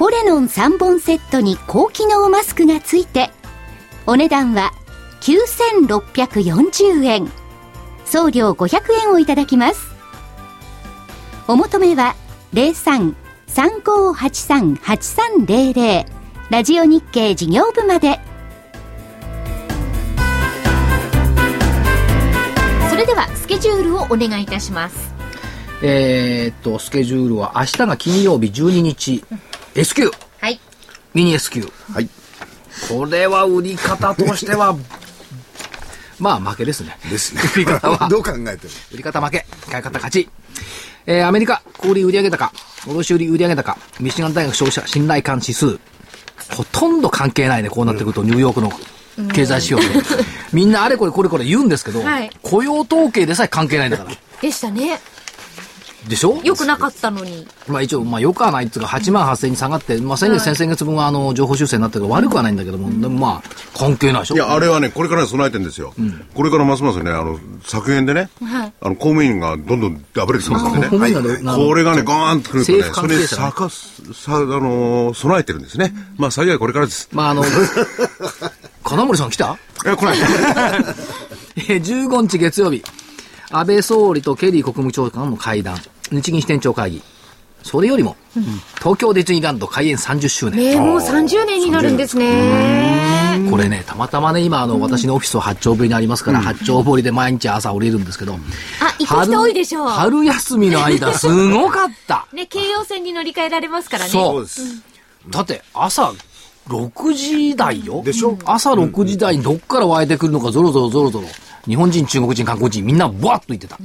ポレノン3本セットに高機能マスクがついてお値段は9640円。送料500円をいただきます。お求めは03-3583-8300ラジオ日経事業部まで。それではスケジュールをお願いいたします。えー、っとスケジュールは明日が金曜日12日。S q はい。ミニ S q はい。これは売り方としては (laughs) まあ負けですね。ですね。売り方は。(laughs) どう考えても。売り方負け。買い方勝ち。えー、アメリカ小売売上高。卸売売上高。ミシガン大学消費者信頼感指数。ほとんど関係ないねこうなってくると、ニューヨークの経済指標で、(laughs) みんなあれこれこれこれ言うんですけど、はい。雇用統計でさえ関係ないんだから。でしたねでしょ？よくなかったのに。まあ一応、まあよくはないっていうか、8万8000に下がって、まあ先月、先々月分はあの、情報修正になったけど、悪くはないんだけども、でもまあ、関係ないでし。ょいや、あれはね、これから備えてるんですよ。これからますますね、あの、削減でね、はい。あの、公務員がどんどんあぶれてきますんでね。公務員がねなこれがね、ガーンとくるとね、政府それに関係者がねさかす、さ、あのー備えてるんですね。まあ、幸いこれからです。まああの、(laughs) 金森さん来た？え、来ない。(laughs) えー15日月曜日、安倍総理とケリー国務長官の会談、日銀支店長会議。それよりも、東京ディズニーランド開園30周年。ねえもう30年になるんですねこれね、たまたまね、今、あの、私のオフィスは八丁堀にありますから、八丁堀で毎日朝降りるんですけど、あ行く人多いでしょう春春休みの間、すごかった。(laughs) ね京葉線に乗り換えられますからねそう。ですだって、朝、6時台よ。でしょ朝6時台にどっから湧いてくるのか、ぞろぞろぞろぞろ。日本人、中国人、韓国人、みんな、ブワッと言ってた。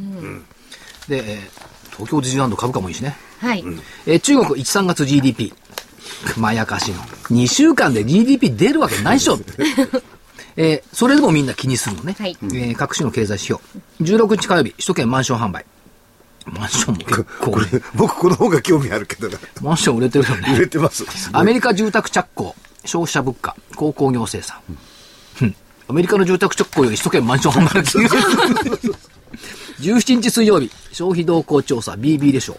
で、えー東京ディズニーランド株価もいいしね。はい、えー中国1、3月 GDP。まやかしの。2週間で GDP 出るわけないでしょ。(laughs) えーそれでもみんな気にするのね。はいえー各種の経済指標。16日火曜日、首都圏マンション販売。マンションも結構ね、僕この方が興味あるけどなマンション売れてるよね。売れてますアメリカ住宅着工、消費者物価、鉱工業生産。うんアメリカの住宅直行より首都圏マンション販売です。17日水曜日、消費動向調査 BB でしょう。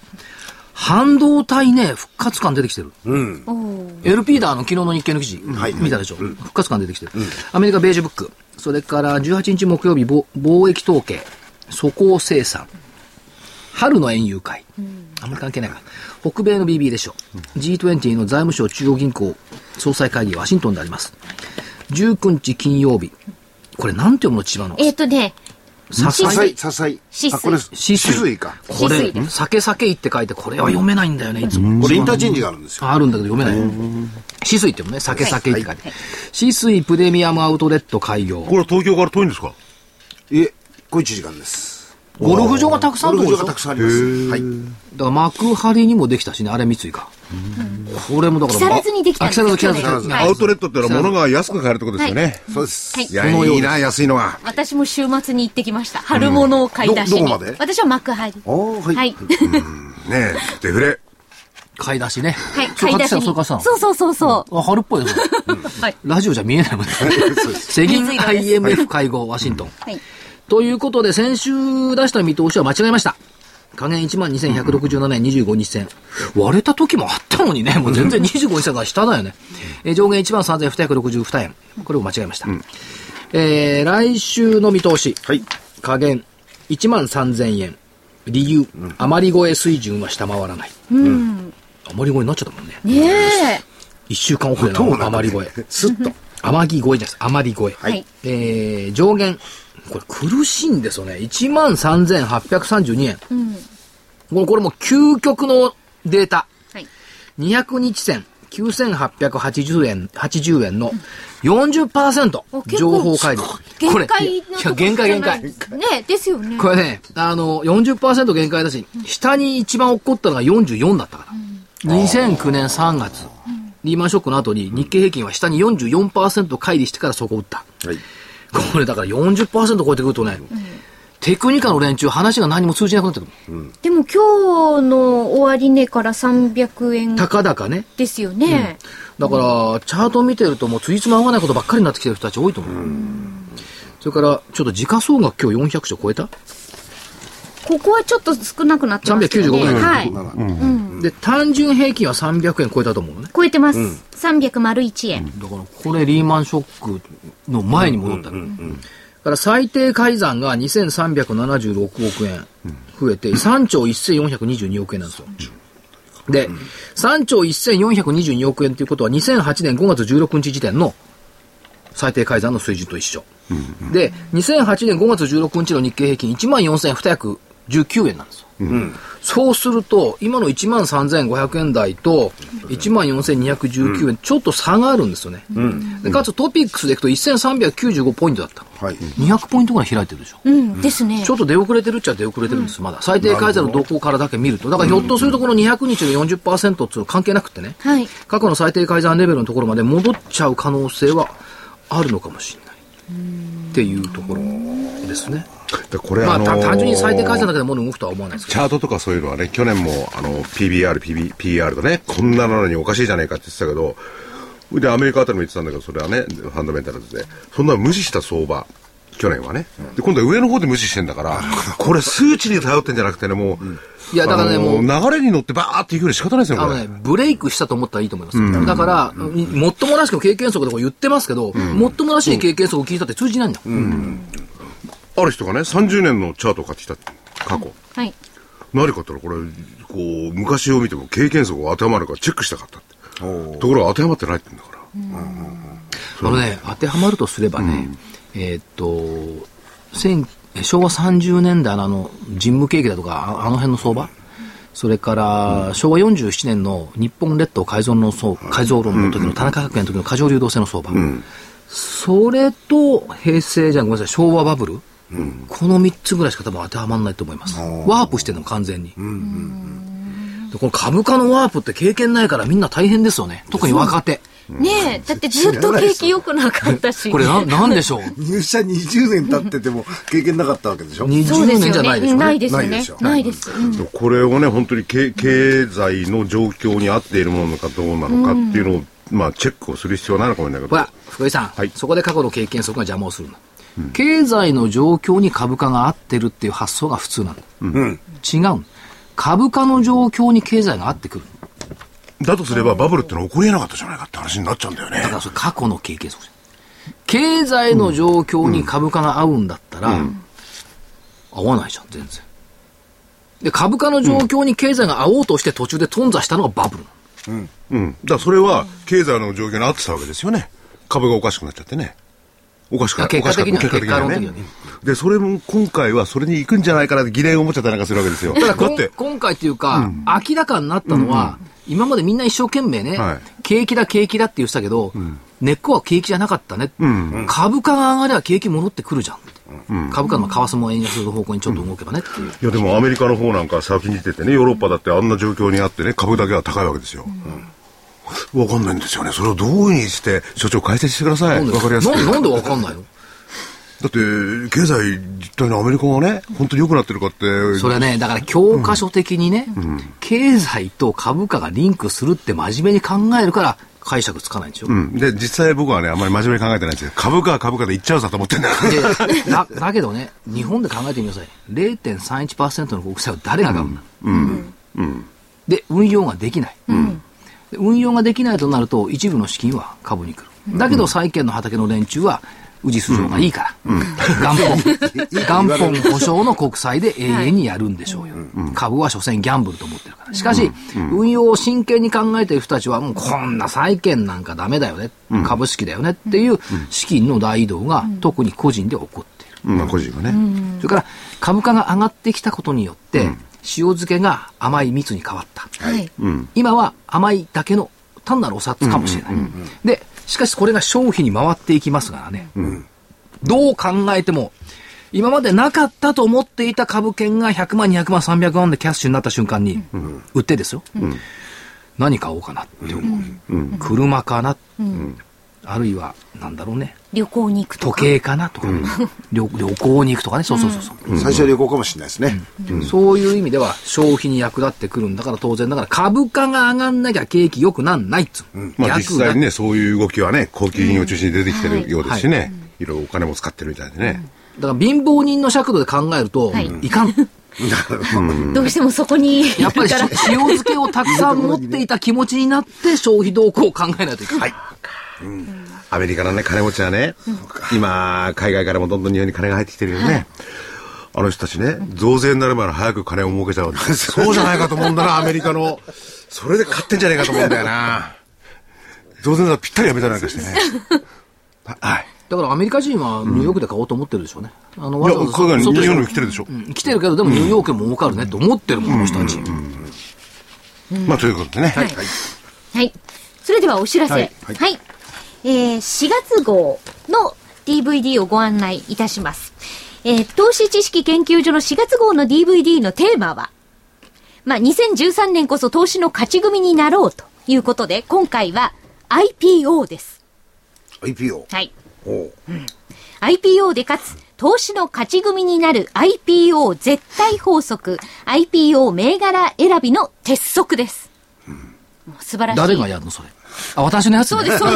半導体ね、復活感出てきてる。LP だ、あの、昨日の日経の記事、見たでしょ、復活感出てきてる。アメリカベージュブック、それから18日木曜日、貿貿易統計、粗鋼生産、春の園遊会、あんまり関係ないか。北米の BB でしょう。G20 の財務省中央銀行総裁会議、ワシントンであります。19日金曜日。これなんて読むの千葉の。えっ、とねさささいささい。あこれ止水止水か。これ酒酒いって書いて、これは読めないんだよね、いつも。これインターチェンジがあるんですよ。あるんだけど読めない。止水ってもね、酒酒いって書いて。止水プレミアムアウトレット開業。これは東京から遠いんですか？いえ小1時間ですゴルフ場がたくさんあるゴルフ場がたくさんあります。はい。だから幕張にもできたしね、あれ三井か。これもだから。木更津にできたんあ木更津、木更津。アウトレットってのは物が安く買えるってことですよね。そうです。はい。いや、いいな、安いのが。私も週末に行ってきました。春物を買い出しに、どどこまで？私は幕張。おーはい、はい、ねえ、デフレ。買い出しね。はい、買い出しに。そうそうそうそう、あ、春っぽいですよ。はい。ラジオじゃ見えないもんね。(laughs) 世銀 IMF 会合、ワシントン。はいということで、先週出した見通しは間違えました。下限12,167円25日線。割れた時もあったのにね、もう全然25日線が下だよね。えー上限13,262円。これを間違えました。えー来週の見通し。はい下限13,000円。理由、余り超え水準は下回らない。余り超えになっちゃったもんね。ねえ一週間遅れの余り超え。スッと余り超えじゃないです。余り超え。はいえー、上限。これ苦しいんですよね。13,832円。これこれもう究極のデータ。はい200日線9880円、80円の40%お結構情報開示。これ、限界いやいや、のとこ限界限界。ねですよねこれね、あの、40%限界だし、下に一番起こったのが44だったから。2009年3月、リーマンショックの後に日経平均は下に44%乖離してからそこを打った。はいこれだから40%超えてくるとね、テクニカの連中話が何も通じなくなってくる。でも今日の終値から300円高々ね。ですよね、だから、チャート見てるともうついつま合わないことばっかりになってきてる人たち多いと思う。それから、ちょっと時価総額今日400社超えた？ここはちょっと少なくなってますけどね。395ぐらい。はい。で、単純平均は300円超えたと思うのね。超えてます、301円、だから、これリーマンショックの前に戻ったの。だから最低改ざんが2376億円増えて、3兆1422億円なんですよ。で、3兆1422億円ということは2008年5月16日時点の最低改ざんの水準と一緒。うんうん、で、2008年5月16日の日経平均1万4219円なんですよ。うん、そうすると、今の1万3500円台と1万4219円、うん、ちょっと差があるんですよね。うん、でかつトピックスでいくと1395ポイントだった。はい、200ポイントぐらい開いてるでしょ。うん、ですね。ちょっと出遅れてるっちゃ出遅れてるんです、まだ。最低改ざんの動向からだけ見ると。だからひょっとするとこの200日の40%っていうの関係なくてね、はい、過去の最低改ざんレベルのところまで戻っちゃう可能性はあるのかもしれない。っていうところですね。でこれ、まあ、あのー、単純に最低改ざんだけで物動くとは思わないですチャートとかそういうのはね、去年もあの PBR、PB、PR とね、こんなのにおかしいじゃねえかって言ってたけど、で、アメリカあたりも言ってたんだけど、それはね、ファンダメンタルズで、そんな無視した相場、去年はね、で今度は上の方で無視してんだから、これ数値に頼ってんじゃなくてね、もう、うん、いや、だからね、もう、流れに乗ってばーっていくより仕方ないですよ、あのね、ブレイクしたと思ったらいいと思います。うん、だから、うん、もっともらしく経験則でこう言ってますけど、もっともらしい経験則を聞いたって通じないんだ。ある人がね、30年のチャートを買ってきた、過去。はい。何かったら、これ、こう、昔を見ても経験則が当てはまるかチェックしたかったって。ところが当てはまってないって言うんだから。あのね、当てはまるとすればね、えっと、昭和30年代のあの人務景気だとか、あの辺の相場、それから、昭和47年の日本列島改造の改造論の時の田中角栄の時の過剰流動性の相場、それと平成じゃごめんなさい、昭和バブル、うん、この3つぐらいしか多分当てはまらないと思います。ワープしてるの、完全に。うんうんうん、この株価のワープって経験ないからみんな大変ですよね。特に若手。ねえ、だってずっと景気良くなかったし。これな、なんでしょう？入社20年経ってても経験なかったわけでしょ ?20 年じゃないでしょ、ね、ないですね。ないです。これをね、本当に経経済の状況に合っているものかどうなのかっていうのを、まあ、チェックをする必要はないのかもしれないけど。ほら、福井さん、はい、そこで過去の経験則が邪魔をするの。うん、経済の状況に株価が合ってるっていう発想が普通なの。うん、違う株価の状況に経済が合ってくる。だとすればバブルってのは起こりえなかったじゃないかって話になっちゃうんだよね。だからそれ過去の経験則経済の状況に株価が合うんだったら、うん、合わないじゃん、全然。で、株価の状況に経済が合おうとして途中で頓挫したのがバブル。うん。うん。だからそれは経済の状況に合ってたわけですよね。株がおかしくなっちゃってね。おかしくなっ結果的には結果的にはね。で、それも今回はそれに行くんじゃないかなって疑念を持っちゃったりなんかするわけですよ。だって。今回っていうか、うん、明らかになったのは、うん今までみんな一生懸命ね、はい、景気だ景気だって言ってたけど、うん、根っこは景気じゃなかったね、うん、株価が上がれば景気戻ってくるじゃん。うん、株価の為替も円安の方向にちょっと動けばねっていう、いやでもアメリカの方なんか先に出ててねヨーロッパだってあんな状況にあってね株だけは高いわけですよ、うん、分かんないんですよねそれをどういうふうにして所長解説してください分かりやすくなんで分かんないの？だって、経済実態のアメリカがね、本当に良くなってるかって。それはね、だから教科書的にね、うん、経済と株価がリンクするって真面目に考えるから、解釈つかないんですよ。うん。で、実際僕はね、あんまり真面目に考えてないんですけど、株価は株価でいっちゃうさと思ってんだよ。だだけどね、日本で考えてみなさい。0.31%の国債を誰が買うんだ、うん、うん。で、運用ができない。うん。運用ができないとなると、一部の資金は株に来る。だけど、債券の畑の連中は、宇治素性がいいから、うん、元本、元本保証の国債で永遠にやるんでしょうよ。はい、株は所詮ギャンブルと思ってるから。しかし、運用を真剣に考えている人たちは、もうこんな債券なんかダメだよね、株式だよねっていう資金の大移動が特に個人で起こっている。まあ個人がね。それから株価が上がってきたことによって、塩漬けが甘い蜜に変わった。はい、今は甘いだけの単なるお札かもしれない。で、しかしこれが消費に回っていきますからね。うん、どう考えても、今までなかったと思っていた株券が100万、200万、300万でキャッシュになった瞬間に、売ってですよ。うん、何買おうかなって思う。車かな、あるいは、なんだろうね。旅行に行くとか。時計かなとか、うん、旅。旅行に行くとかね。そうそうそうそう、うん、最初は旅行かもしれないですね、うん、そういう意味では消費に役立ってくるんだから当然だから株価が上がんなきゃ景気良くなんないっつう。まあ実際にね、そういう動きはね、高級品を中心に出てきてるようですしね。はいいろいろお金も使ってるみたいでね。だから貧乏人の尺度で考えると、はい、いかん。(laughs) どうしてもそこに。(laughs) やっぱり塩漬けをたくさん持っていた気持ちになって消費動向を考えないといけない。はい。うんアメリカのね、金持ちはね、今、海外からもどんどん日本に金が入ってきてるよね。はい、あの人たちね、増税になる前に早く金を儲けちゃう。(laughs) そうじゃないかと思うんだな、アメリカの。それで買ってんじゃねえかと思うんだよな。増税ならぴったりやめたなんかしてね。はい。だからアメリカ人はニューヨークで買おうと思ってるでしょうね。あの、わざわざ海外にニューヨークに来てるでしょ。うん、来てるけど、でもニューヨークも儲かるねって思ってるもん、この人たち。まあ、ということでね。はい。はい。それではお知らせ。はい。はい、えー、4月号の DVD をご案内いたします。えー、投資知識研究所の4月号の DVD のテーマは、まあ、2013年こそ投資の勝ち組になろうということで、今回は IPO です。IPO? はい。おうん、IPO でかつ、投資の勝ち組になる IPO 絶対法則、IPO 銘柄選びの鉄則です。うん、素晴らしい。誰がやるのそれ？あ、私のやつ、ね、そうです、そ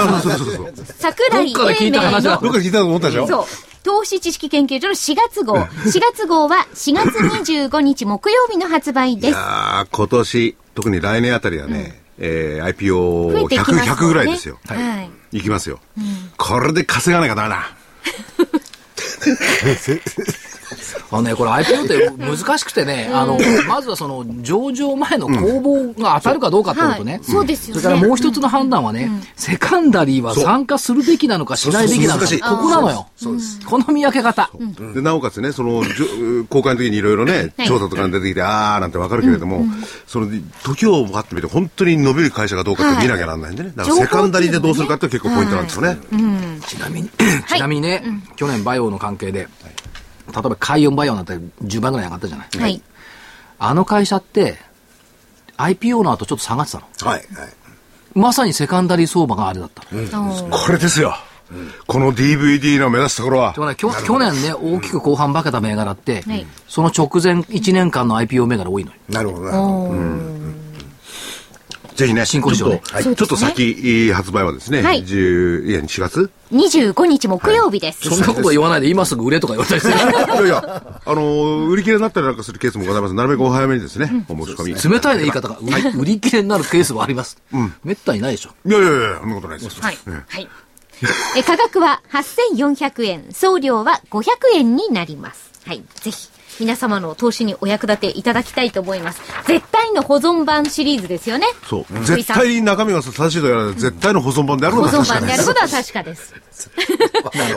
うです。桜井英明の。どっかで聞いた話だ。どっかで聞いたと思ったでしょ？そう。投資知識研究所の4月号。4月号は4月25日木曜日の発売です。いや今年、特に来年あたりはね、うん、えー、IPO100、100ぐらいですよ。はい。いきますよ。うん、これで稼がなきゃダメだ。(laughs) あのね、これ IPO って難しくてね、あの、まずはその上場前の公募が当たるかどうかってことね。そうですよね。それからもう一つの判断はね、セカンダリーは参加するべきなのかしないべきなのか。ここなのよ。そうです。この見分け方。で、なおかつね、その、公開の時にいろいろね、調査とか出てきて、あーなんてわかるけれども、その、時を分かってみて、本当に伸びる会社かどうかって見なきゃならないんでね。だからセカンダリーでどうするかって結構ポイントなんですよね。ちなみに、ちなみにね、去年バイオの関係で、例えば海運バイオなんて10倍ぐらい上がったじゃない。はい。あの会社って、IPO の後ちょっと下がってたの。はい。はい、まさにセカンダリー相場があれだったの。うん、これですよ。この DVD の目指すところは。ね、去年ね、大きく後半化けた銘柄って、その直前1年間の IPO 銘柄多いのよ。なるほど、ね。ぜひね、進行しよう、ね、ちょっと先、発売はですね、はい、10いや4月？25日木曜日です、はい、そんなこと言わないで、今すぐ売れとか言われたりする。(laughs) いやいや、あの、売り切れになったりなんかするケースもございます。なるべくお早めにですね、お申し込み。冷たいね、言い方が。売り切れになるケースもあります。うん。めったにないでしょ。いやいやいや、そんなことないです。はい。はい。え価格は8400円、送料は500円になります。はい。ぜひ。皆様の投資にお役立ていただきたいと思います。絶対の保存版シリーズですよね。そう。絶対に中身が正しいとやらない絶対の保存版であることは確かです。保存版であることは確かです。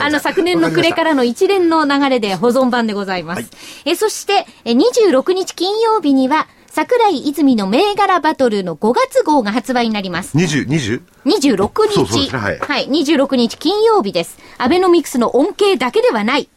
(laughs) あの、昨年の暮れからの一連の流れで保存版でございます。はい、えそして、え26日金曜日には、桜井泉の銘柄バトルの5月号が発売になります。20、20? 26日。そうそうね、はい。はい。26日金曜日です。アベノミクスの恩恵だけではない。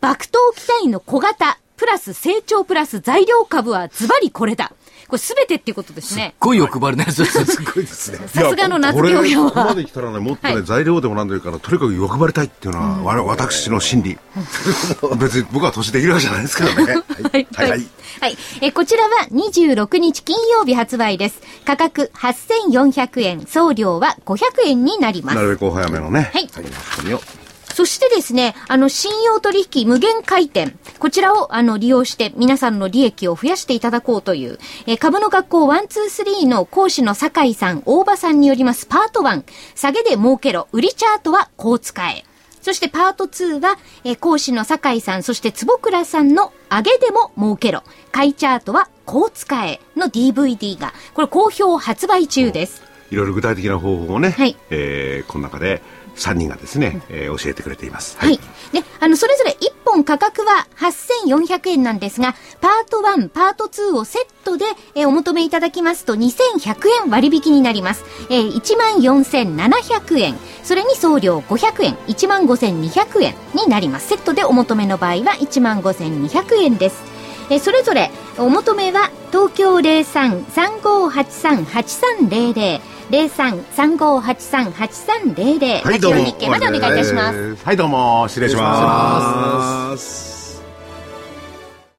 爆投機体の小型、プラス成長プラス材料株はズバリこれだ。これすべてっていうことですね。すっごい欲張りなやつです。すごいですね。さすがの夏業用は。ここまで来たらね、もっとね、はい、材料でもなんでいいから、とにかく欲張りたいっていうのは、うん、私の心理。(laughs) 別に僕は年できるわけじゃないですけどね。はい。はい。はい。はい、えこちらは26日金曜日発売です。価格8400円、送料は500円になります。なるべくお早めのね。はい。はいそしてですね、あの、信用取引無限回転。こちらを、あの、利用して皆さんの利益を増やしていただこうという、え株の学校123の講師の酒井さん、大場さんによりますパート1、下げで儲けろ、売りチャートはこう使え。そしてパート2は、え講師の酒井さん、そして坪倉さんの上げでも儲けろ。買いチャートはこう使えの DVD が、これ好評発売中です。いろいろ具体的な方法をね、はい、えー、この中で3人がですね、えー、教えてくれています。はい。はい、で、あの、それぞれ1本価格は8400円なんですが、パート1、パート2をセットで、えー、お求めいただきますと2100円割引になります。えー、14700円。それに送料500円、15200円になります。セットでお求めの場合は15200円です。えー、それぞれお求めは東京03-3583-8300 03-3583-8300はい、どうも。日経までお願いいたします。はい、どうも。失礼します。